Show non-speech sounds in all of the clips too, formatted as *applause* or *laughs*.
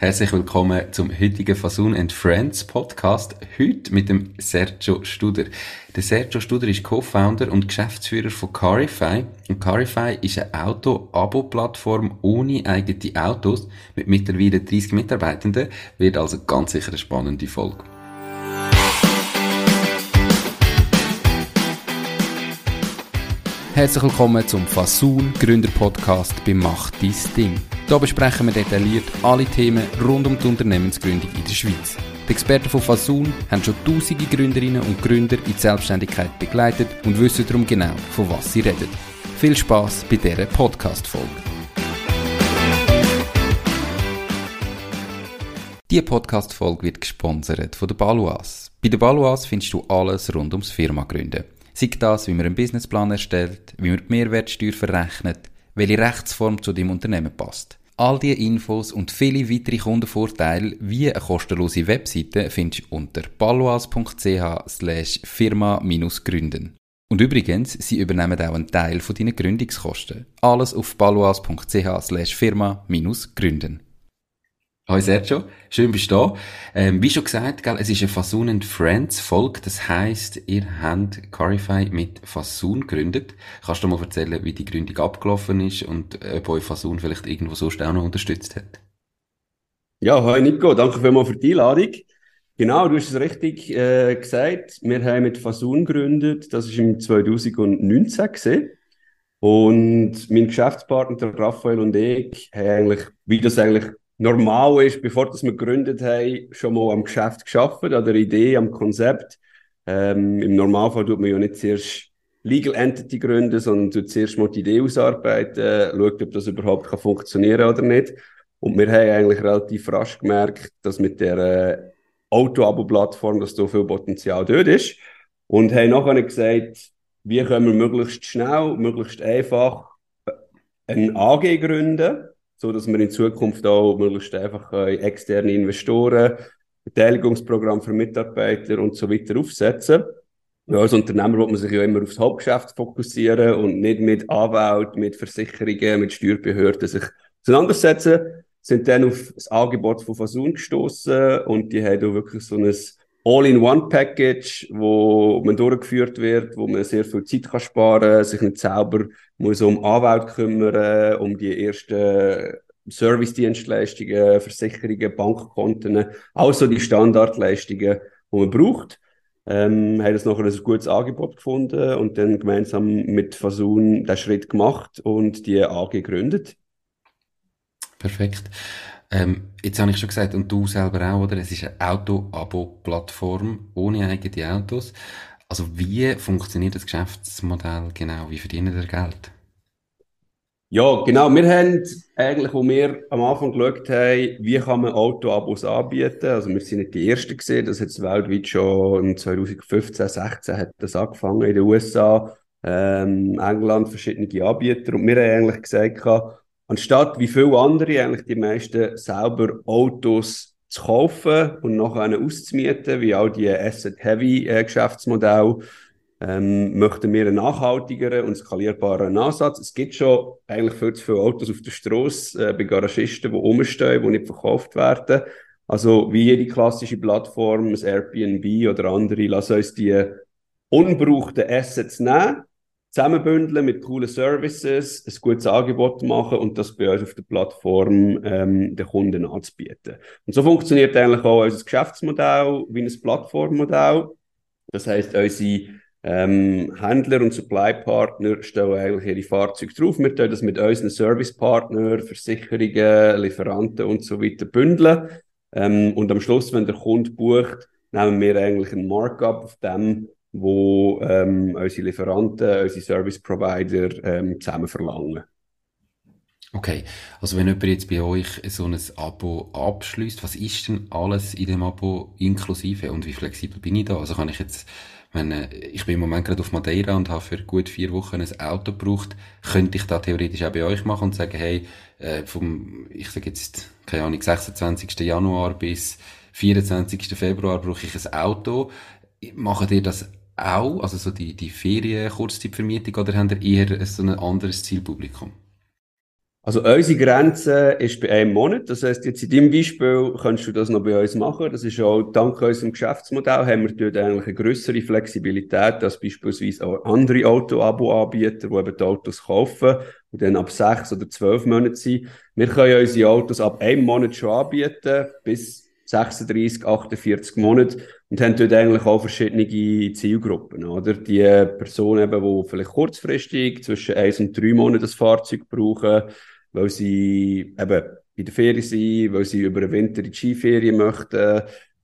Herzlich willkommen zum heutigen Fasun and Friends Podcast. Heute mit dem Sergio Studer. Der Sergio Studer ist Co-Founder und Geschäftsführer von Carify. Und Carify ist eine Auto-Abo-Plattform ohne eigene Autos mit mittlerweile 30 Mitarbeitenden. Wird also ganz sicher eine spannende Folge. Herzlich willkommen zum Fasun Gründer Podcast bei Macht dein Ding. Hier besprechen wir detailliert alle Themen rund um die Unternehmensgründung in der Schweiz. Die Experten von Fasun haben schon tausende Gründerinnen und Gründer in die Selbstständigkeit begleitet und wissen darum genau, von was sie reden. Viel Spaß bei dieser Podcast-Folge. Diese Podcast-Folge wird gesponsert von der Baluas. Bei der Baluas findest du alles rund ums Firma gründen. Sei das, wie man einen Businessplan erstellt, wie man die Mehrwertsteuer verrechnet, welche Rechtsform zu deinem Unternehmen passt. All diese Infos und viele weitere Kundenvorteile wie eine kostenlose Webseite findest du unter paloas.ch slash firma-gründen. Und übrigens, sie übernehmen auch einen Teil von deinen Gründungskosten. Alles auf paloas.ch slash firma-gründen. Hallo Sergio, schön bist du da. Ähm, wie schon gesagt, gell, es ist eine Fasun and Friends Folge. Das heisst, ihr habt Carify mit Fasun gegründet. Kannst du mal erzählen, wie die Gründung abgelaufen ist und ob euch Fasun vielleicht irgendwo sonst auch noch unterstützt hat? Ja, hi Nico, danke vielmals für die Einladung. Genau, du hast es richtig äh, gesagt. Wir haben mit Fasun gegründet. Das ist im 2019 gesehen. Und mein Geschäftspartner, Raphael und ich, haben eigentlich, wie das eigentlich normal ist, bevor das wir gegründet haben, schon mal am Geschäft geschafft, an der Idee, am Konzept. Ähm, Im Normalfall tut man ja nicht zuerst Legal Entity gründen, sondern tut zuerst mal die Idee ausarbeiten, schaut, ob das überhaupt kann funktionieren oder nicht. Und wir haben eigentlich relativ rasch gemerkt, dass mit der äh, Auto-Abo-Plattform, dass da viel Potenzial dort ist. Und haben nachher gesagt, wie können wir möglichst schnell, möglichst einfach ein AG gründen, so dass wir in Zukunft auch möglichst einfach äh, externe Investoren, Beteiligungsprogramm für Mitarbeiter und so weiter aufsetzen. Ja, als Unternehmer will man sich ja immer aufs Hauptgeschäft fokussieren und nicht mit Anwälten, mit Versicherungen, mit Steuerbehörden sich auseinandersetzen. Sind dann auf das Angebot von Fasun gestoßen und die haben da wirklich so ein All-in-One-Package, wo man durchgeführt wird, wo man sehr viel Zeit kann sparen, sich nicht selber muss um Anwalt kümmern, um die ersten Service-Dienstleistungen, Versicherungen, Bankkonten, also die Standardleistungen, die man braucht. Ähm, haben das nachher ein gutes Angebot gefunden und dann gemeinsam mit Fasun den Schritt gemacht und die AG gegründet. Perfekt. Ähm, jetzt habe ich schon gesagt, und du selber auch, oder? Es ist eine Auto-Abo-Plattform ohne eigene Autos. Also wie funktioniert das Geschäftsmodell genau? Wie verdienen ihr Geld? Ja, genau. Wir haben eigentlich, wo wir am Anfang geschaut haben, wie kann man Auto-Abos anbieten. Also wir sind nicht die Ersten gesehen, das hat weltweit schon 2015, 16 hat das angefangen in den USA, ähm, England, verschiedene Anbieter. Und wir haben eigentlich gesagt, anstatt wie viele andere eigentlich die meisten selber Autos zu kaufen und nachher auszumieten, wie auch die Asset-Heavy-Geschäftsmodelle, ähm, möchten wir einen nachhaltigeren und skalierbaren Ansatz. Es gibt schon eigentlich viel zu viele Autos auf der Straße äh, bei Garagisten, die rumstehen, die nicht verkauft werden. Also wie jede klassische Plattform, ein Airbnb oder andere, lass uns die unbrauchten Assets nehmen zusammenbündeln mit coolen Services, ein gutes Angebot machen und das bei uns auf der Plattform ähm, den Kunden anzubieten. Und so funktioniert eigentlich auch unser Geschäftsmodell wie ein Plattformmodell. Das heißt, unsere ähm, Händler und Supply-Partner stellen eigentlich ihre Fahrzeuge drauf. Wir tun das mit unseren Service-Partnern, Versicherungen, Lieferanten und so weiter bündeln. Ähm, und am Schluss, wenn der Kunde bucht, nehmen wir eigentlich einen Markup auf dem, wo ähm, unsere Lieferanten, unsere Service Provider ähm, zusammen verlangen. Okay, also wenn jemand jetzt bei euch so ein Abo abschließt, was ist denn alles in dem Abo inklusive und wie flexibel bin ich da? Also kann ich jetzt, wenn ich bin im Moment gerade auf Madeira und habe für gut vier Wochen ein Auto gebraucht, könnte ich da theoretisch auch bei euch machen und sagen, hey, äh, vom, ich sage jetzt, keine Ahnung, 26. Januar bis 24. Februar brauche ich ein Auto. Macht ihr das auch, also so die, die Ferien-Kurzzeitvermietung, oder habt ihr eher so ein anderes Zielpublikum? Also unsere Grenze ist bei einem Monat. Das heißt, jetzt in deinem Beispiel kannst du das noch bei uns machen. Das ist auch dank unserem Geschäftsmodell haben wir dort eigentlich eine größere Flexibilität als beispielsweise auch andere Auto-Abo-Anbieter, die eben die Autos kaufen und dann ab sechs oder zwölf Monaten sind. Wir können unsere Autos ab einem Monat schon anbieten bis 36, 48 Monate und haben dort eigentlich auch verschiedene Zielgruppen, oder? Die Personen eben, die vielleicht kurzfristig zwischen eins und drei Monaten das Fahrzeug brauchen, weil sie eben in der Ferien sind, weil sie über den Winter in die Skiferien möchten.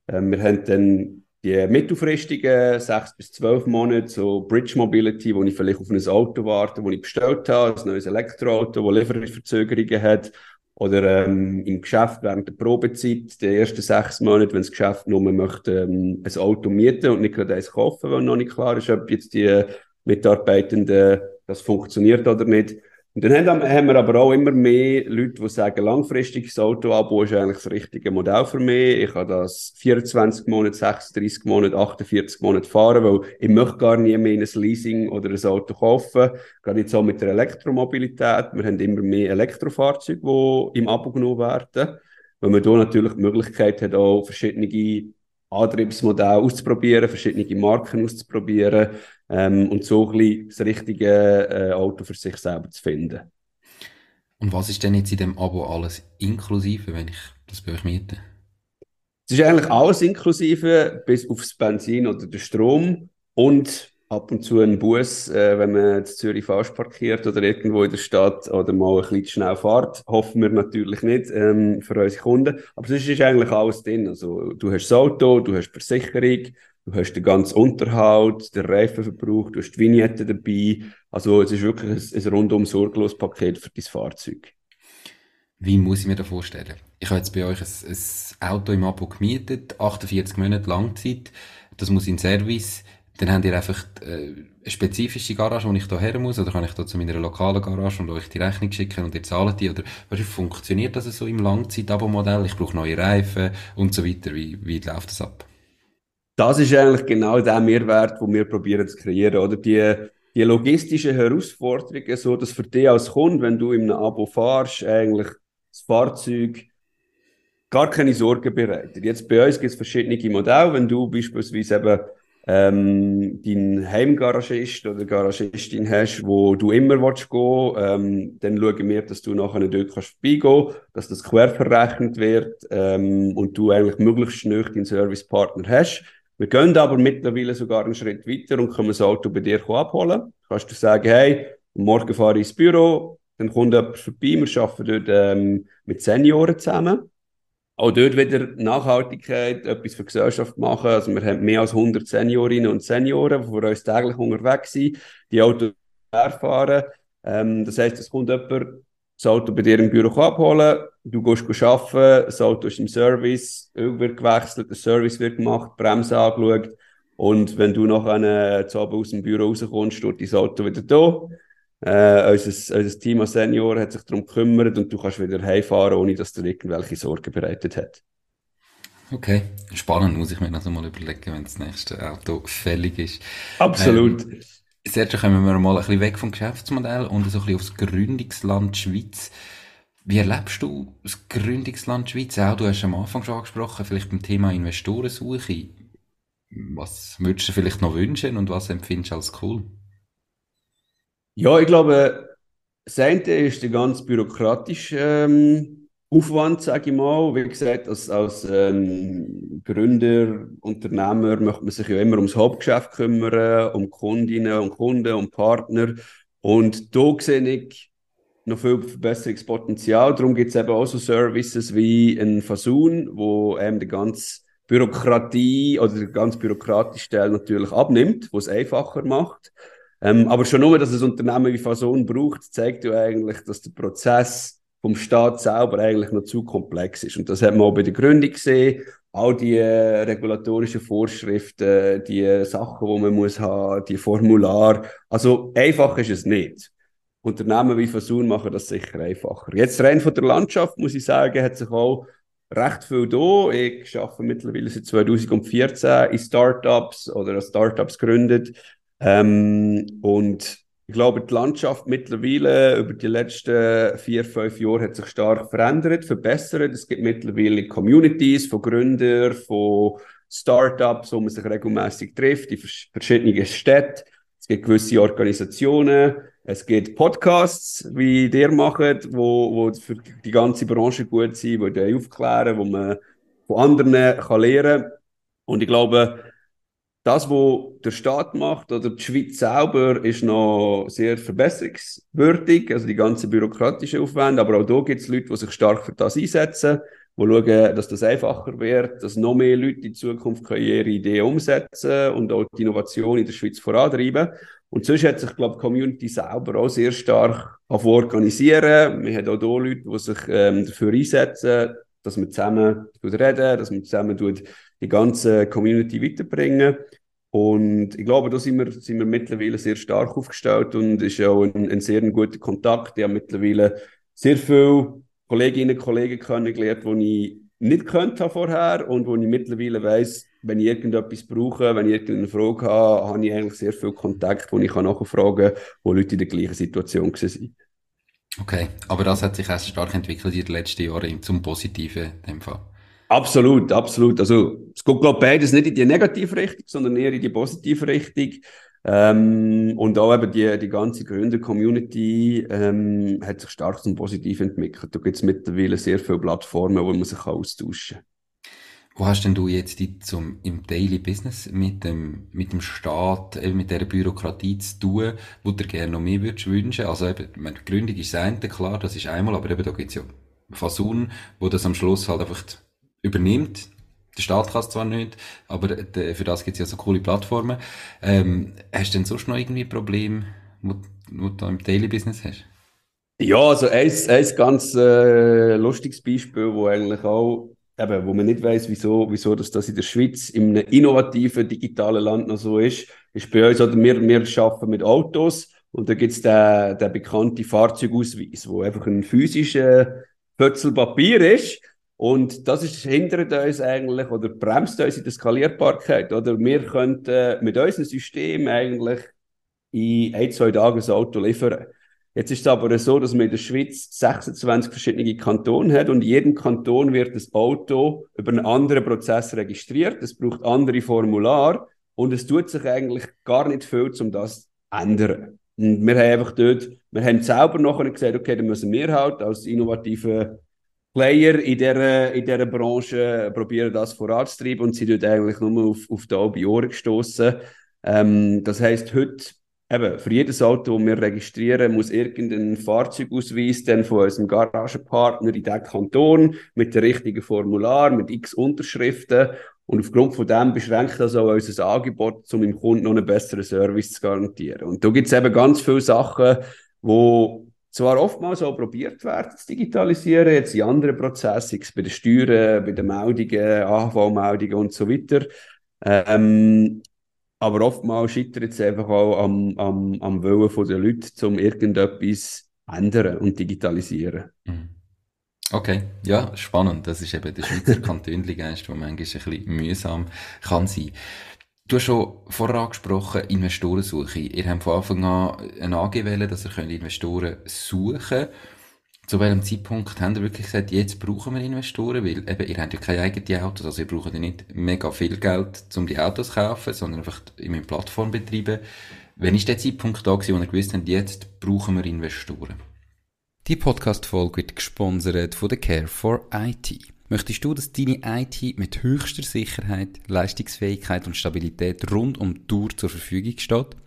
Ähm, wir haben dann die mittelfristigen, sechs bis zwölf Monate, so Bridge Mobility, wo ich vielleicht auf ein Auto warte, das ich bestellt habe, ein neues Elektroauto, das Lieferverzögerungen hat oder ähm, im Geschäft während der Probezeit, der ersten sechs Monate, wenn das Geschäft nur möchte, ähm, ein Auto mieten und nicht gerade eins kaufen, weil noch nicht klar ist, ob jetzt die Mitarbeitenden das funktioniert oder nicht. Und dann haben, wir aber auch immer mehr Leute, die sagen, langfristiges Auto-Abo ist eigentlich das richtige Modell für mich. Ich kann das 24 Monate, 36 Monate, 48 Monate fahren, weil ich möchte gar nie mehr ein Leasing oder ein Auto kaufen. Gerade jetzt auch mit der Elektromobilität. Wir haben immer mehr Elektrofahrzeuge, die im Abo genommen werden. Weil man hier natürlich die Möglichkeit hat, auch verschiedene Antriebsmodelle auszuprobieren, verschiedene Marken auszuprobieren ähm, und so ein bisschen das richtige äh, Auto für sich selber zu finden. Und was ist denn jetzt in dem Abo alles inklusive, wenn ich das bei euch miete? Es ist eigentlich alles inklusive, bis aufs Benzin oder den Strom und ab und zu ein Bus, äh, wenn man in Zürich falsch parkiert oder irgendwo in der Stadt oder mal ein bisschen schnell fährt. Hoffen wir natürlich nicht ähm, für unsere Kunden. Aber sonst ist eigentlich alles drin. Also, du hast das Auto, du hast Versicherung, du hast den ganzen Unterhalt, den Reifenverbrauch, du hast die Vignette dabei. Also es ist wirklich ein, ein rundum sorglos Paket für dein Fahrzeug. Wie muss ich mir das vorstellen? Ich habe jetzt bei euch ein, ein Auto im Abo gemietet, 48 Monate Langzeit. Das muss in Service dann habt ihr einfach äh, eine spezifische Garage, wo ich da her muss, oder kann ich da zu meiner lokalen Garage und euch die Rechnung schicken und ihr zahlt die, oder wie funktioniert das so im Langzeit-Abo-Modell? Ich brauche neue Reifen und so weiter. Wie, wie läuft das ab? Das ist eigentlich genau der Mehrwert, den wir probieren zu kreieren, oder? Die, die logistischen Herausforderungen, so dass für dich als Kunde, wenn du einem Abo fahrst, eigentlich das Fahrzeug gar keine Sorgen bereitet. Jetzt bei uns gibt es verschiedene Modelle. Wenn du beispielsweise eben ähm, deinen Heimgaragist oder Garagistin hast, wo du immer willst gehen, ähm, dann schauen wir, dass du nachher dort kannst vorbeigehen, dass das quer verrechnet wird ähm, und du eigentlich möglichst schnell deinen Servicepartner hast. Wir gehen aber mittlerweile sogar einen Schritt weiter und können das Auto bei dir abholen. Kannst du sagen, hey, morgen fahre ich ins Büro, dann kommt jemand vorbei, wir arbeiten dort ähm, mit Senioren zusammen auch dort wieder Nachhaltigkeit, etwas für die Gesellschaft machen. Also wir haben mehr als 100 Seniorinnen und Senioren, die für uns täglich unterwegs sind, die Autos fahren. Ähm, das heisst, es kommt jemand, das Auto bei dir im Büro abholen, du gehst arbeiten, das Auto ist im Service, Öl wird gewechselt, der Service wird gemacht, Bremse angeschaut und wenn du nachher äh, aus dem Büro rauskommst, steht dein Auto wieder da äh, unser, unser Team als Senior hat sich darum gekümmert und du kannst wieder heimfahren, ohne dass dir irgendwelche Sorgen bereitet hat. Okay, spannend muss ich mir das mal überlegen, wenn das nächste Auto fällig ist. Absolut. Ähm, Sergio, kommen wir mal ein bisschen weg vom Geschäftsmodell und so ein bisschen aufs Gründungsland Schweiz. Wie erlebst du das Gründungsland Schweiz? Auch du hast am Anfang schon angesprochen, vielleicht beim Thema Investorensuche. Was würdest du vielleicht noch wünschen und was empfindest du als cool? Ja, ich glaube, das eine ist der ganz bürokratische ähm, Aufwand, sage ich mal. Wie gesagt, als, als ähm, Gründer, Unternehmer möchte man sich ja immer ums Hauptgeschäft kümmern, um Kundinnen und Kunden, um Partner. Und da sehe ich noch viel Verbesserungspotenzial. Darum gibt es eben auch so Services wie ein Fasun, wo eben die ganze Bürokratie oder der ganz bürokratische Teil natürlich abnimmt, wo es einfacher macht. Ähm, aber schon nur, dass es Unternehmen wie Fason braucht, zeigt ja eigentlich, dass der Prozess vom Staat selber eigentlich noch zu komplex ist. Und das hat man auch bei der Gründung gesehen. All die äh, regulatorischen Vorschriften, die Sachen, die man muss haben, die Formular. Also einfach ist es nicht. Unternehmen wie Fasun machen das sicher einfacher. Jetzt rein von der Landschaft, muss ich sagen, hat sich auch recht viel da. Ich arbeite mittlerweile seit 2014 in Startups oder Startups gegründet. Ähm, und Ich glaube, die Landschaft mittlerweile über die letzten vier, fünf Jahre hat sich stark verändert, verbessert. Es gibt mittlerweile Communities von Gründern, von Startups, wo man sich regelmäßig trifft, in verschiedenen Städten. Es gibt gewisse Organisationen, es gibt Podcasts, wie ihr macht, wo, wo für die ganze Branche gut sind, wo die aufklären, wo man von anderen kann lernen kann. Und ich glaube, das, was der Staat macht oder die Schweiz selber, ist noch sehr verbesserungswürdig, also die ganze bürokratische Aufwände. Aber auch da gibt es Leute, die sich stark für das einsetzen, die schauen, dass das einfacher wird, dass noch mehr Leute in Zukunft ihre Ideen umsetzen und auch die Innovation in der Schweiz vorantreiben. Und sonst hat sich, glaube ich, die Community selber auch sehr stark organisieren. Wir haben auch hier Leute, die sich ähm, dafür einsetzen, dass wir zusammen reden, dass wir zusammen die ganze Community weiterbringen. Und ich glaube, da sind wir, sind wir mittlerweile sehr stark aufgestellt und ist auch ein, ein sehr guter Kontakt. Ich habe mittlerweile sehr viele Kolleginnen und Kollegen kennengelernt, die ich nicht könnte vorher und wo ich mittlerweile weiß, wenn ich irgendetwas brauche, wenn ich irgendeine Frage habe, habe ich eigentlich sehr viel Kontakt, wo ich nachfragen kann, wo Leute in der gleichen Situation waren. Okay, aber das hat sich erst stark entwickelt in den letzten Jahren zum Positiven in dem Fall. Absolut, absolut. Also es geht, glaube beides nicht in die negative Richtung, sondern eher in die positive Richtung. Ähm, und auch eben die, die ganze Gründer-Community ähm, hat sich stark zum Positiven entwickelt. Da gibt es mittlerweile sehr viele Plattformen, wo man sich austauschen kann. Wo hast denn du jetzt die zum, im Daily Business mit dem, mit dem Staat, eben mit der Bürokratie zu tun, wo du gerne noch mehr würdest wünschen? Also eben, meine Gründung ist eine, klar, das ist einmal, aber eben da gibt's ja Fasun, wo das am Schluss halt einfach übernimmt. Der Staat kann es zwar nicht, aber für das gibt's ja so coole Plattformen. Ähm, hast du denn sonst noch irgendwie Probleme, wo, wo du im Daily Business hast? Ja, also ein, ein ganz äh, lustiges Beispiel, wo eigentlich auch, eben, wo man nicht weiß, wieso, wieso dass das in der Schweiz in einem innovativen digitalen Land noch so ist, ist bei uns, oder wir, wir arbeiten mit Autos und da gibt's den, den bekannten Fahrzeugausweis, wo einfach ein physischer Pötzel Papier ist und das ist, hindert uns eigentlich oder bremst uns in der Skalierbarkeit. Oder wir könnten mit unserem System eigentlich in ein, zwei Tagen ein Auto liefern. Jetzt ist es aber so, dass man in der Schweiz 26 verschiedene Kantone hat und in jedem Kanton wird das Auto über einen anderen Prozess registriert. Es braucht andere Formulare und es tut sich eigentlich gar nicht viel, um das zu ändern. Und wir haben einfach dort, wir haben selber nachher gesagt, okay, dann müssen wir halt als innovative Player in dieser, in dieser Branche probieren das voranzutreiben und sind dort eigentlich nur auf, auf die halbe Ohren gestoßen. Ähm, das heisst, heute eben, für jedes Auto, das wir registrieren, muss irgendein Fahrzeugausweis dann von unserem Garagenpartner in diesem Kanton mit dem richtigen Formular, mit x Unterschriften und aufgrund von dem beschränkt das auch unser Angebot, um dem Kunden noch einen besseren Service zu garantieren. Und da gibt es eben ganz viele Sachen, wo zwar oftmals auch probiert werden zu digitalisieren, jetzt in anderen Prozessen, bei den Steuern, bei den Meldungen, AHV-Meldungen und so weiter. Ähm, aber oftmals scheitert es einfach auch am, am, am Willen der Leute, um irgendetwas ändern und digitalisieren. Mhm. Okay, ja, spannend. Das ist eben der Schweizer Kantönligeist, der manchmal ein bisschen mühsam kann sein. Du hast schon vorher angesprochen, Investorensuche. Ihr habt von Anfang an ein AG wählen, dass ihr Investoren suchen könnt. Zu welchem Zeitpunkt habt ihr wirklich gesagt, jetzt brauchen wir Investoren? Weil eben, ihr habt ja keine eigenen Autos, also ihr braucht ja nicht mega viel Geld, um die Autos zu kaufen, sondern einfach in einer Plattform betreiben. Wann ist der Zeitpunkt da gewesen, wo ihr gewusst habt, jetzt brauchen wir Investoren? Die Podcast-Folge wird gesponsert von der Care for IT. Möchtest du, dass deine IT mit höchster Sicherheit, Leistungsfähigkeit und Stabilität rund um die Tour zur Verfügung steht?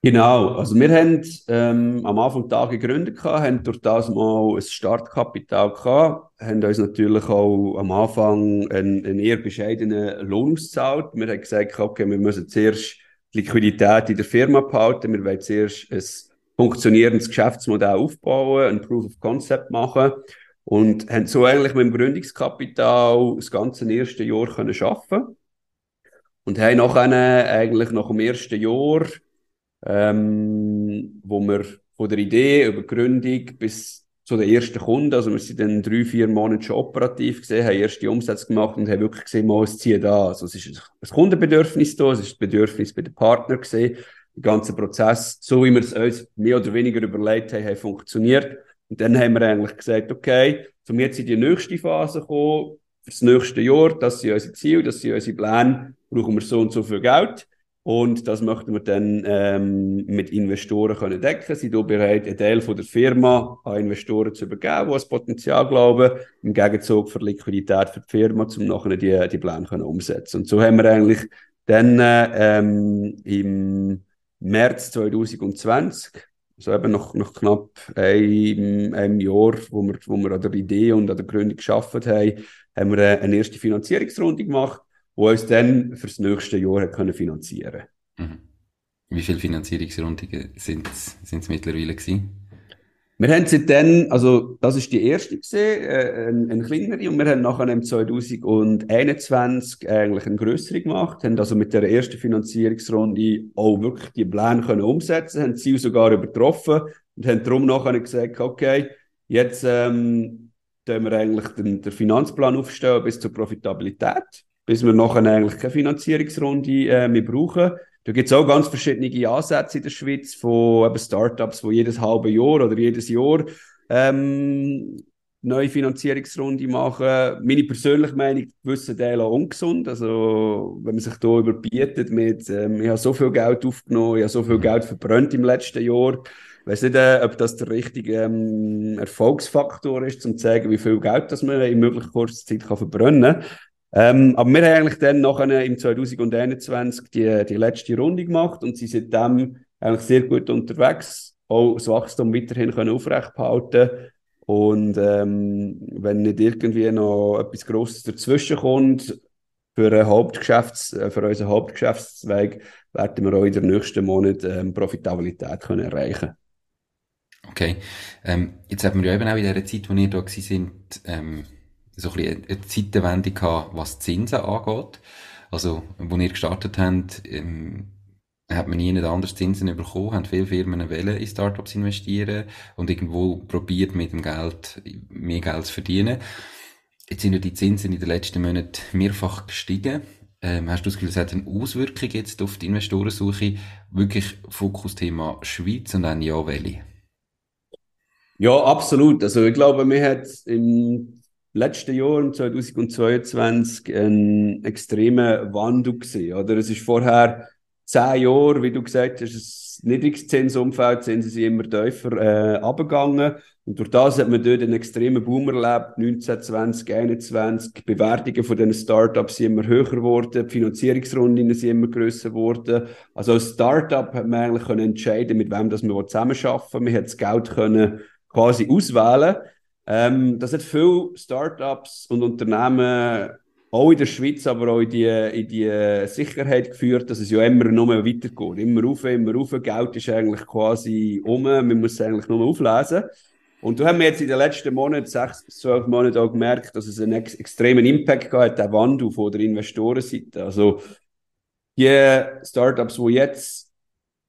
Genau, also wir haben ähm, am Anfang Tag gegründet, haben durch das mal ein Startkapital gehabt, haben uns natürlich auch am Anfang einen, einen eher bescheidenen Lohn ausgezahlt. Wir haben gesagt, okay, wir müssen zuerst Liquidität in der Firma behalten, wir wollen zuerst ein funktionierendes Geschäftsmodell aufbauen, ein Proof of Concept machen Und haben so eigentlich mit dem Gründungskapital das ganze erste Jahr können arbeiten und haben nachher eigentlich nach dem ersten Jahr, ähm, wo wir von der Idee über Gründung bis zu den ersten Kunden, also wir sind dann drei, vier Monate schon operativ gesehen, haben erste Umsätze gemacht und haben wirklich gesehen, mal, es zieht da. Also es ist ein Kundenbedürfnis da, es ist ein Bedürfnis bei den Partnern gesehen. Der ganze Prozess, so wie wir es uns mehr oder weniger überlegt haben, hat funktioniert. Und dann haben wir eigentlich gesagt, okay, zum jetzt in die nächste Phase kommen, für das nächste Jahr, das sind unsere Ziele, das sind unsere Pläne, brauchen wir so und so viel Geld. Und das möchten wir dann ähm, mit Investoren können decken. Sie sind bereit, einen Teil von der Firma an Investoren zu übergeben, die das Potenzial glauben, im Gegenzug für Liquidität für die Firma, um nachher die, die Pläne können umsetzen. Und so haben wir eigentlich dann ähm, im März 2020, also eben noch, noch knapp einem, einem Jahr, wo wir, wo wir an der Idee und an der Gründung geschafft haben, haben wir eine erste Finanzierungsrunde gemacht die uns dann für das nächste Jahr können finanzieren mhm. Wie viele Finanzierungsrunden sind es mittlerweile gewesen? Wir haben seitdem, also das ist die erste gesehen, äh, eine, eine kleinere, und wir haben nachher im 2021 eigentlich eine größere gemacht, haben also mit der ersten Finanzierungsrunde auch wirklich die Pläne können umsetzen, haben sie sogar übertroffen und haben darum nachher gesagt, okay, jetzt ähm, wir eigentlich den, den Finanzplan aufstellen bis zur Profitabilität bis wir nachher eigentlich keine Finanzierungsrunde äh, mehr brauchen. Da gibt es auch ganz verschiedene Ansätze in der Schweiz von Startups, die jedes halbe Jahr oder jedes Jahr ähm, neue Finanzierungsrunde machen. Meine persönliche Meinung, gewisse Teile ungesund. Also, wenn man sich da überbietet mit, ähm, ich habe so viel Geld aufgenommen, ich habe so viel Geld verbrannt im letzten Jahr. Ich weiß nicht, äh, ob das der richtige ähm, Erfolgsfaktor ist, um zu zeigen, wie viel Geld das man in möglichst kurzer Zeit kann verbrennen kann. Ähm, aber wir haben eigentlich dann nachher im 2021 die, die letzte Runde gemacht und sie sind dann eigentlich sehr gut unterwegs, auch das Wachstum weiterhin können aufrecht behalten und ähm, wenn nicht irgendwie noch etwas Grosses dazwischen kommt, für, Hauptgeschäfts-, äh, für unseren Hauptgeschäftszweig werden wir auch in den nächsten Monaten ähm, Profitabilität können erreichen. Okay. Ähm, jetzt haben wir ja eben auch in der Zeit, wo ihr da sind, ähm, so ein bisschen eine Zeitenwende gehabt, was Zinsen angeht. Also, wo wir gestartet haben, ähm, hat man nie anders Zinsen bekommen, haben viele Firmen wollen in Startups investieren und irgendwo probiert mit dem Geld mehr Geld zu verdienen. Jetzt sind ja die Zinsen in den letzten Monaten mehrfach gestiegen. Ähm, hast du das Gefühl, es hat eine Auswirkung jetzt auf die Investorensuche? Wirklich Fokusthema Schweiz und dann ja, welche? Ja, absolut. Also ich glaube, mir hat im letzten Jahr, 2022, einen extremen Wandel gesehen. Oder? Es ist vorher zehn Jahre, wie du gesagt hast, ein niedriges Zinsumfeld, sind immer tiefer äh, abgegangen. Und durch das hat man dort einen extremen Boom erlebt, 19, 20, 21. Die Bewertungen von diesen Startups sind immer höher geworden, die Finanzierungsrunden sind immer grösser geworden. Also als Startup hat man eigentlich können entscheiden, mit wem das man zusammenarbeiten will. Man hat das Geld können quasi auswählen ähm, das hat viele Startups und Unternehmen auch in der Schweiz, aber auch in die, in die Sicherheit geführt, dass es ja immer nur weitergeht. Immer rauf, immer rauf. Geld ist eigentlich quasi um. Man muss es eigentlich nur auflesen. Und da haben wir jetzt in den letzten Monaten, sechs bis zwölf Monaten auch gemerkt, dass es einen ex extremen Impact hat, der Wandel von der Investorenseite. Also, die Startups, die jetzt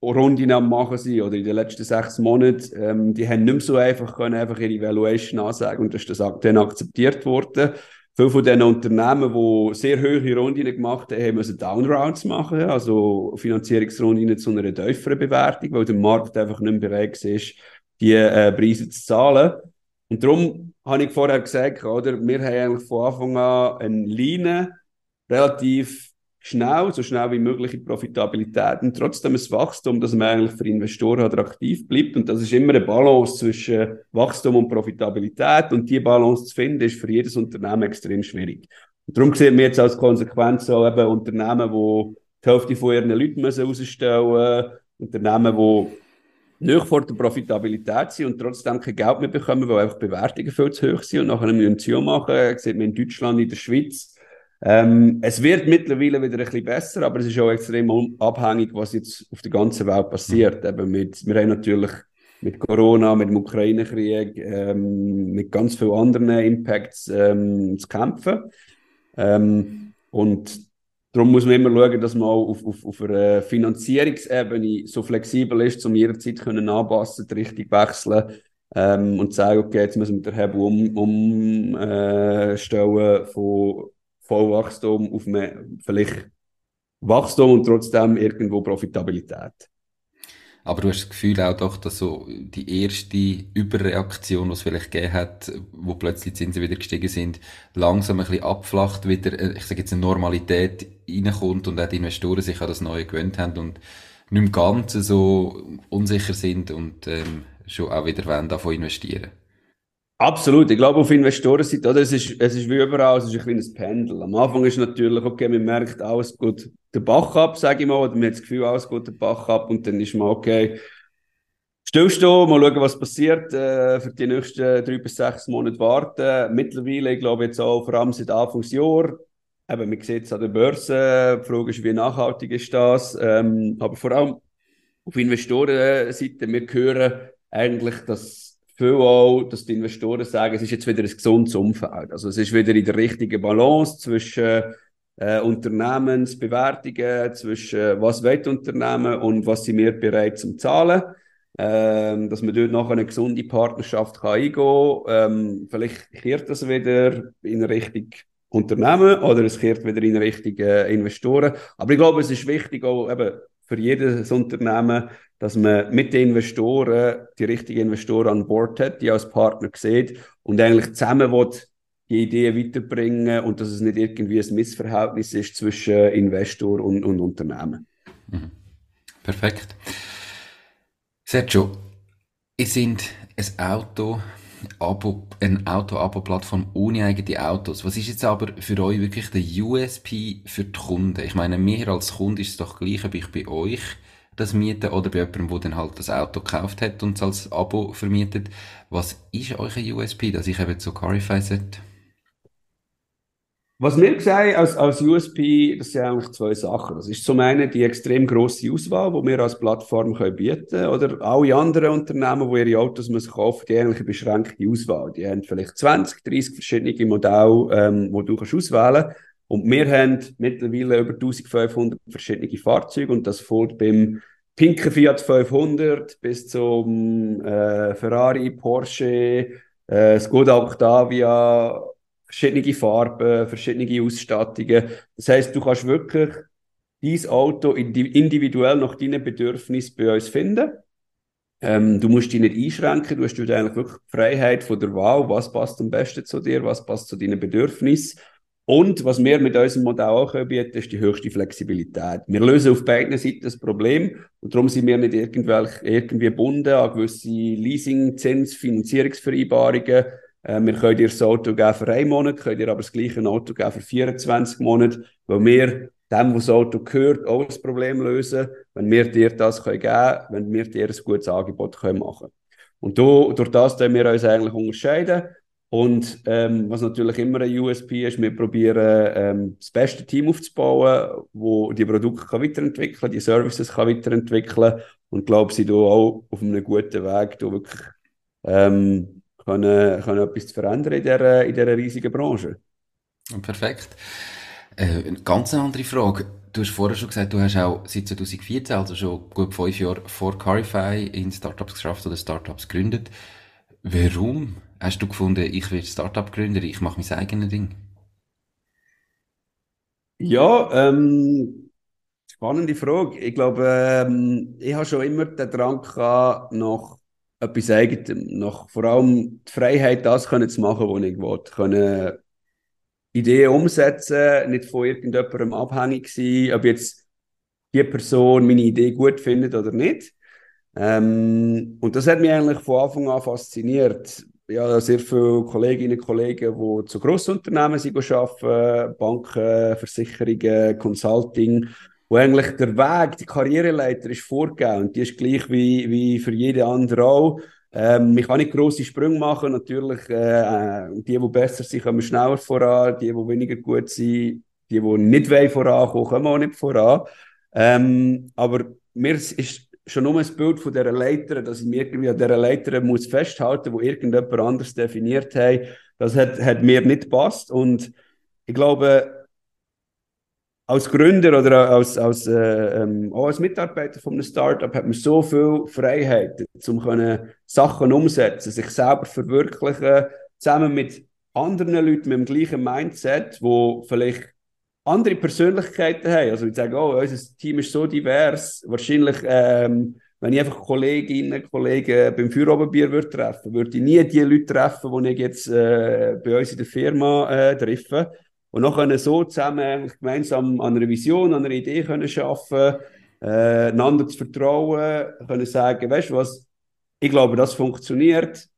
Runden am machen sind oder in den letzten sechs Monaten, ähm, die haben nicht mehr so einfach können, einfach ihre Valuation ansagen und das ist das dann akzeptiert worden. Viele von den Unternehmen, die sehr hohe Runden gemacht haben, müssen Downrounds machen, also Finanzierungsrunden zu einer tieferen Bewertung, weil der Markt einfach nicht mehr bereit ist, die äh, Preise zu zahlen. Und darum habe ich vorher gesagt, oder, wir haben eigentlich von Anfang an eine Line relativ schnell, so schnell wie möglich in Profitabilität und trotzdem ein Wachstum, dass man eigentlich für Investoren attraktiv bleibt. Und das ist immer eine Balance zwischen Wachstum und Profitabilität. Und die Balance zu finden, ist für jedes Unternehmen extrem schwierig. Und darum sehen wir jetzt als Konsequenz auch eben Unternehmen, die die Hälfte von ihren Leuten müssen rausstellen Unternehmen, die nicht vor der Profitabilität sind und trotzdem kein Geld mehr bekommen, weil einfach Bewertungen viel zu hoch sind und nachher müssen sie machen. Das sieht man in Deutschland, in der Schweiz ähm, es wird mittlerweile wieder ein bisschen besser, aber es ist auch extrem abhängig, was jetzt auf der ganzen Welt passiert. Mhm. Eben mit, wir haben natürlich mit Corona, mit dem Ukraine-Krieg, ähm, mit ganz vielen anderen Impacts ähm, zu kämpfen. Ähm, und darum muss man immer schauen, dass man auch auf, auf, auf einer Finanzierungsebene so flexibel ist, um jederzeit können anpassen, die Richtung wechseln ähm, und sagen, okay, jetzt müssen wir den Hebel umstellen um, äh, von Vollwachstum auf mehr, vielleicht Wachstum und trotzdem irgendwo Profitabilität. Aber du hast das Gefühl auch doch, dass so die erste Überreaktion, die es vielleicht gegeben hat, wo plötzlich die Zinsen wieder gestiegen sind, langsam ein bisschen abflacht, wieder, äh, ich sage jetzt, eine Normalität reinkommt und auch die Investoren sich an das Neue gewöhnt haben und nicht im Ganzen so unsicher sind und ähm, schon auch wieder wollen davon investieren. Absolut. Ich glaube, auf Investorenseite, oder? Es ist, es ist wie überall, es ist ein kleines Pendel. Am Anfang ist natürlich, okay, man merkt, alles gut den Bach ab, sage ich mal, oder man hat das Gefühl, alles gut den Bach ab und dann ist man, okay, stillstehen, mal schauen, was passiert, äh, für die nächsten drei bis sechs Monate warten. Mittlerweile, ich glaube jetzt auch, vor allem seit Anfangsjahr, eben, man sieht es an der Börse, die Frage ist, wie nachhaltig ist das, ähm, aber vor allem auf Investorenseite, wir hören eigentlich, dass viel auch, dass die Investoren sagen, es ist jetzt wieder ein gesundes Umfeld. Also es ist wieder in der richtigen Balance zwischen äh, Unternehmensbewertungen, zwischen was will Unternehmen und was sind wir bereit zum Zahlen. Ähm, dass man dort nachher eine gesunde Partnerschaft kann eingehen kann. Ähm, vielleicht kehrt das wieder in Richtung Unternehmen oder es kehrt wieder in Richtung äh, Investoren. Aber ich glaube, es ist wichtig auch eben für jedes Unternehmen, dass man mit den Investoren die richtigen Investoren an Bord hat, die als Partner sieht und eigentlich zusammen will, die Ideen weiterbringen und dass es nicht irgendwie ein Missverhältnis ist zwischen Investor und, und Unternehmen. Mhm. Perfekt. Sergio, ihr sind ein Auto, Abo, eine Auto-Abo-Plattform ohne eigene Autos. Was ist jetzt aber für euch wirklich der USP für die Kunden? Ich meine, mir als Kunde ist es doch gleich, ob ich bei euch das mieten oder bei jemandem, der dann halt das Auto gekauft hat und es als Abo vermietet. Was ist euer USP, dass ich eben zu Carify sollte? Was wir sehen als, als USP, das sind eigentlich zwei Sachen. Das ist zum einen die extrem grosse Auswahl, die wir als Plattform können bieten können. Oder alle anderen Unternehmen, die ihre Autos müssen kaufen die eigentlich eine beschränkte Auswahl. Die haben vielleicht 20, 30 verschiedene Modelle, ähm, die du kannst auswählen kannst. Und wir haben mittlerweile über 1500 verschiedene Fahrzeuge und das fällt beim pinken Fiat 500 bis zum äh, Ferrari, Porsche, äh, Skoda Octavia, verschiedene Farben, verschiedene Ausstattungen. Das heißt, du kannst wirklich dieses Auto individuell nach deinen Bedürfnissen bei uns finden. Ähm, du musst dich nicht einschränken, du hast eigentlich wirklich die Freiheit von der Wahl, was passt am besten zu dir, was passt zu deinen Bedürfnissen. Und was wir mit unserem Modell auch bieten, ist die höchste Flexibilität. Wir lösen auf beiden Seiten das Problem und darum sind wir nicht irgendwelche, irgendwie gebunden an gewisse Leasing-, Zins-, Finanzierungsvereinbarungen. Äh, wir können dir das Auto geben für einen Monat, können dir aber das gleiche Auto geben für 24 Monate, weil wir dem, was das Auto gehört, auch das Problem lösen, wenn wir dir das können geben wenn wir dir ein gutes Angebot können machen Und do, durch das können wir uns eigentlich unterscheiden. Und ähm, was natürlich immer ein USP ist, wir probieren ähm, das beste Team aufzubauen, wo die Produkte kann weiterentwickeln, die Services kann weiterentwickeln und glaube, sie da auch auf einem guten Weg, da wirklich ähm, können, können etwas zu verändern in dieser, in dieser riesigen Branche. Perfekt. Äh, eine ganz andere Frage. Du hast vorher schon gesagt, du hast auch seit 2014, also schon gut fünf Jahre vor Carify, in Startups geschafft oder Startups gegründet. Warum hast du gefunden, ich will Startup gründen, ich mache mein eigenes Ding? Ja, ähm, spannende Frage. Ich glaube, ähm, ich habe schon immer den Drang gehabt, nach etwas Eigenem, nach vor allem die Freiheit, das können zu machen, was ich will. Können Ideen umsetzen, nicht von irgendjemandem abhängig sein, ob jetzt die Person meine Idee gut findet oder nicht. Ähm, und das hat mich eigentlich von Anfang an fasziniert. Ja, sehr viele Kolleginnen und Kollegen, die zu Grossunternehmen arbeiten, Banken, Versicherungen, Consulting, wo eigentlich der Weg, die Karriereleiter ist vorgegeben und die ist gleich wie, wie für jede andere auch. Ähm, ich kann nicht grosse Sprünge machen, natürlich, äh, die, die besser sind, kommen schneller voran, die, die weniger gut sind, die, die nicht vorankommen, kommen auch nicht voran. Ähm, aber mir ist schon nur ein Bild von dieser Leiter, dass ich mich irgendwie an dieser Leiter muss festhalten muss, wo irgendjemand anders definiert hat. Das hat, hat mir nicht gepasst. Und ich glaube, als Gründer oder als, als, äh, ähm, auch als Mitarbeiter von einem Startup hat man so viel Freiheit, um Sachen umsetzen, sich selber verwirklichen, zusammen mit anderen Leuten mit dem gleichen Mindset, wo vielleicht andere Persönlichkeiten haben. Also ich sage, oh, unser Team ist so divers. Wahrscheinlich, ähm, wenn ich einfach Kolleginnen Kollegen beim Feuerobenbier würde treffen, würde ich nie die Leute treffen, die ich jetzt äh, bei uns in der Firma äh, treffe. Und noch können so zusammen gemeinsam an einer Vision, an einer Idee können schaffen, äh, einander zu vertrauen, können sagen, weißt du was, ich glaube, das funktioniert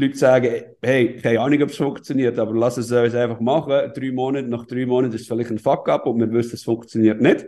die Leute sagen, hey, keine Ahnung, ob es funktioniert, aber lass es uns einfach machen. Drei Monate, nach drei Monaten ist es vielleicht ein Fuck-up und wir wissen, es funktioniert nicht.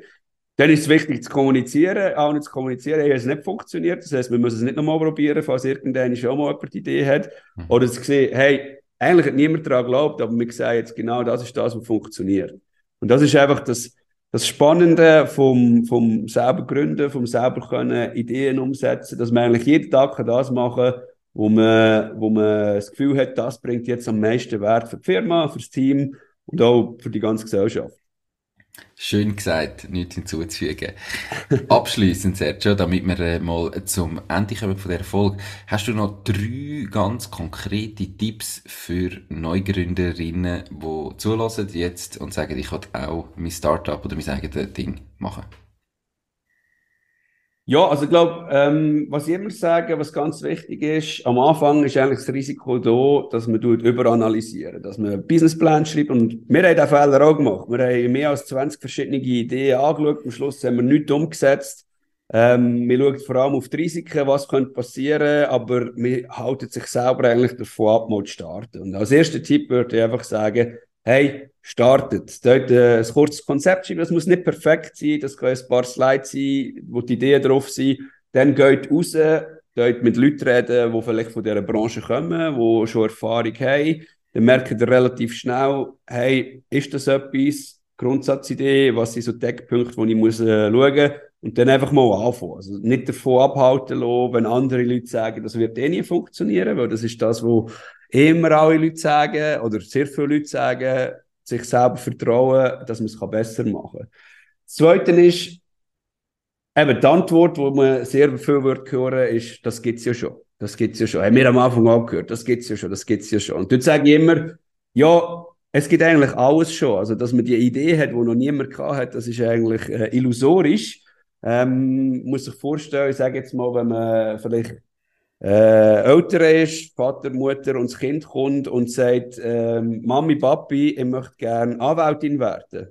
Dann ist es wichtig zu kommunizieren, auch nicht zu kommunizieren, hey, es nicht funktioniert. Das heißt, wir müssen es nicht nochmal probieren, falls irgendeiner schon mal jemand die Idee hat. Mhm. Oder zu sehen, hey, eigentlich hat niemand daran geglaubt, aber wir sagen jetzt genau, das ist das, was funktioniert. Und das ist einfach das, das Spannende vom, vom selber Gründen, vom selber können Ideen umsetzen, dass man eigentlich jeden Tag das machen kann, wo man, wo man das Gefühl hat, das bringt jetzt am meisten Wert für die Firma, für das Team und auch für die ganze Gesellschaft. Schön gesagt, nichts hinzuzufügen. *laughs* Abschließend, Sergio, damit wir äh, mal zum Ende kommen von dieser Folge, hast du noch drei ganz konkrete Tipps für Neugründerinnen, die zulassen jetzt und sagen, ich will auch mein Startup oder mein eigenes Ding machen? Ja, also ich glaube, ähm, was ich immer sage, was ganz wichtig ist, am Anfang ist eigentlich das Risiko da, dass man überanalysieren, dass man Businessplan schreibt und wir haben diesen Fehler auch gemacht. Wir haben mehr als 20 verschiedene Ideen angeschaut, am Schluss haben wir nichts umgesetzt. Ähm, wir schauen vor allem auf die Risiken, was könnte passieren, aber wir halten sich selber eigentlich davon ab, mal zu starten. Und als erster Tipp würde ich einfach sagen, hey, startet. Dort äh, ein kurzes Konzept schreiben, das muss nicht perfekt sein, das können ein paar Slides sein, wo die Ideen drauf sind. Dann geht raus, dort mit Leuten reden, die vielleicht von dieser Branche kommen, die schon Erfahrung haben. Dann merkt ihr relativ schnell, hey, ist das etwas? Grundsatzidee, was sind so Deckpunkte, die ich muss, äh, schauen muss. Und dann einfach mal anfangen. Also nicht davon abhalten lassen, wenn andere Leute sagen, das wird eh nie funktionieren, weil das ist das, was immer alle Leute sagen, oder sehr viele Leute sagen, sich selber vertrauen, dass man es besser machen kann. Das Zweite ist, eben die Antwort, die man sehr viel wird hören, ist, das gibt es ja schon. Das gibt es ja schon. Haben wir am Anfang auch gehört, das gibt es ja schon, das gibt es ja schon. Und dort sage ich immer, ja, es gibt eigentlich alles schon. Also, dass man die Idee hat, die noch niemand hat, das ist eigentlich äh, illusorisch. Ähm, muss sich vorstellen, ich sage jetzt mal, wenn man vielleicht äh, älter ist, Vater, Mutter und das Kind kommt und sagt, ähm, Mami, Papi, ich möchte gerne Anwältin werden.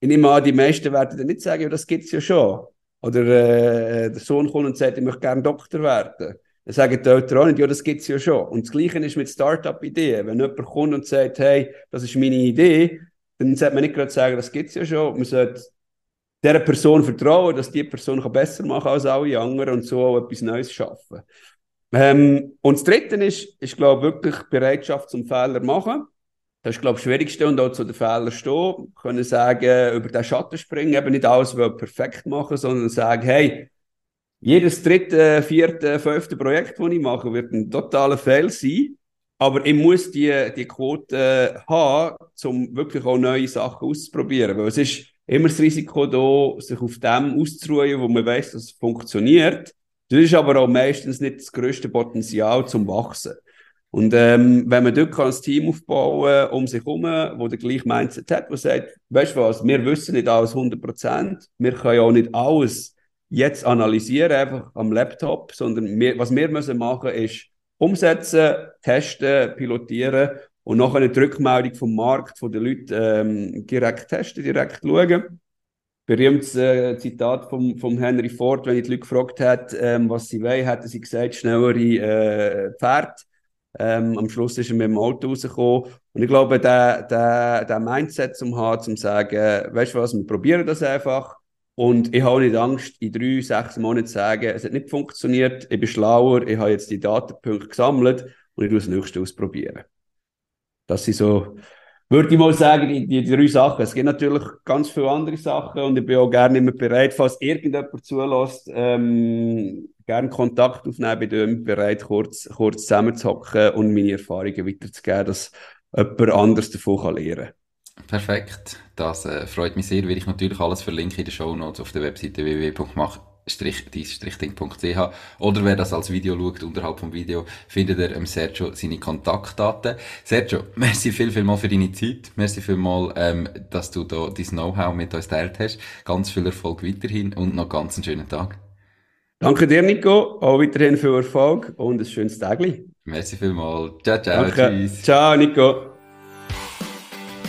Ich nehme an, die meisten werden dann nicht sagen, ja, das gibt es ja schon. Oder äh, der Sohn kommt und sagt, ich möchte gerne Doktor werden. Dann sagen die Eltern auch nicht, ja, das gibt es ja schon. Und das Gleiche ist mit Start-up-Ideen. Wenn jemand kommt und sagt, hey, das ist meine Idee, dann sollte man nicht gerade sagen, das gibt es ja schon. Man sollte dieser Person vertrauen, dass die Person besser machen kann als alle anderen und so auch etwas Neues schaffen. Ähm, und das Dritte ist, ist glaube wirklich Bereitschaft zum Fehler machen. Das ist, glaube ich, das Schwierigste und auch zu den Fehlern stehen. Können sagen, über den Schatten springen, eben nicht alles perfekt machen, sondern sagen, hey, jedes dritte, vierte, fünfte Projekt, das ich mache, wird ein totaler Fail sein. Aber ich muss die, die Quote haben, um wirklich auch neue Sachen auszuprobieren. Weil es ist immer das Risiko da, sich auf dem auszuruhen, wo man weiß, dass es funktioniert. Das ist aber auch meistens nicht das größte Potenzial zum Wachsen. Und ähm, wenn man dort ein Team aufbauen um sich herum, wo der gleiche Mindset hat, wo sagt, weißt du was, wir wissen nicht alles 100 Prozent, wir können ja auch nicht alles jetzt analysieren, einfach am Laptop, sondern wir, was wir müssen machen, ist umsetzen, testen, pilotieren und nachher eine Rückmeldung vom Markt, von den Leuten ähm, direkt testen, direkt schauen berühmtes äh, Zitat vom, vom Henry Ford, wenn ich die Leute gefragt hat, ähm, was sie wollen, hat sie gesagt, schnellere äh, Pferd. Ähm, am Schluss ist er mit dem Auto rausgekommen. Und ich glaube, der, der, der Mindset zum haben, zum sagen, weißt du was, wir probieren das einfach. Und ich habe nicht Angst, in drei, sechs Monaten zu sagen, es hat nicht funktioniert, ich bin schlauer, ich habe jetzt die Datenpunkte gesammelt und ich tue das nächste ausprobieren. Das sind so würde ich mal sagen, die, die drei Sachen. Es gibt natürlich ganz viele andere Sachen und ich bin auch gerne immer bereit, falls irgendjemand zulässt, ähm, gerne Kontakt aufnehmen, bin immer bereit, kurz, kurz zusammenzuhocken und meine Erfahrungen weiterzugeben, dass jemand anders davon kann lernen kann. Perfekt. Das äh, freut mich sehr, weil ich natürlich alles verlinke in den Show Notes auf der Webseite www.mach ding.ch oder wer das als Video schaut, unterhalb vom Video, findet ihr im Sergio seine Kontaktdaten. Sergio, *laughs* merci viel, viel mal für deine Zeit. Merci viel mal, ähm, dass du da dein Know-how mit uns teilt hast. Ganz viel Erfolg weiterhin und noch ganz einen schönen Tag. Danke dir, Nico. Auch weiterhin viel Erfolg und ein schönes Tag. Merci viel mal. Ciao, ciao. Danke. Tschüss. Ciao, Nico.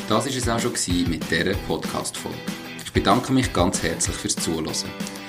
Das war es auch schon mit dieser Podcast-Folge. Ich bedanke mich ganz herzlich fürs Zuhören.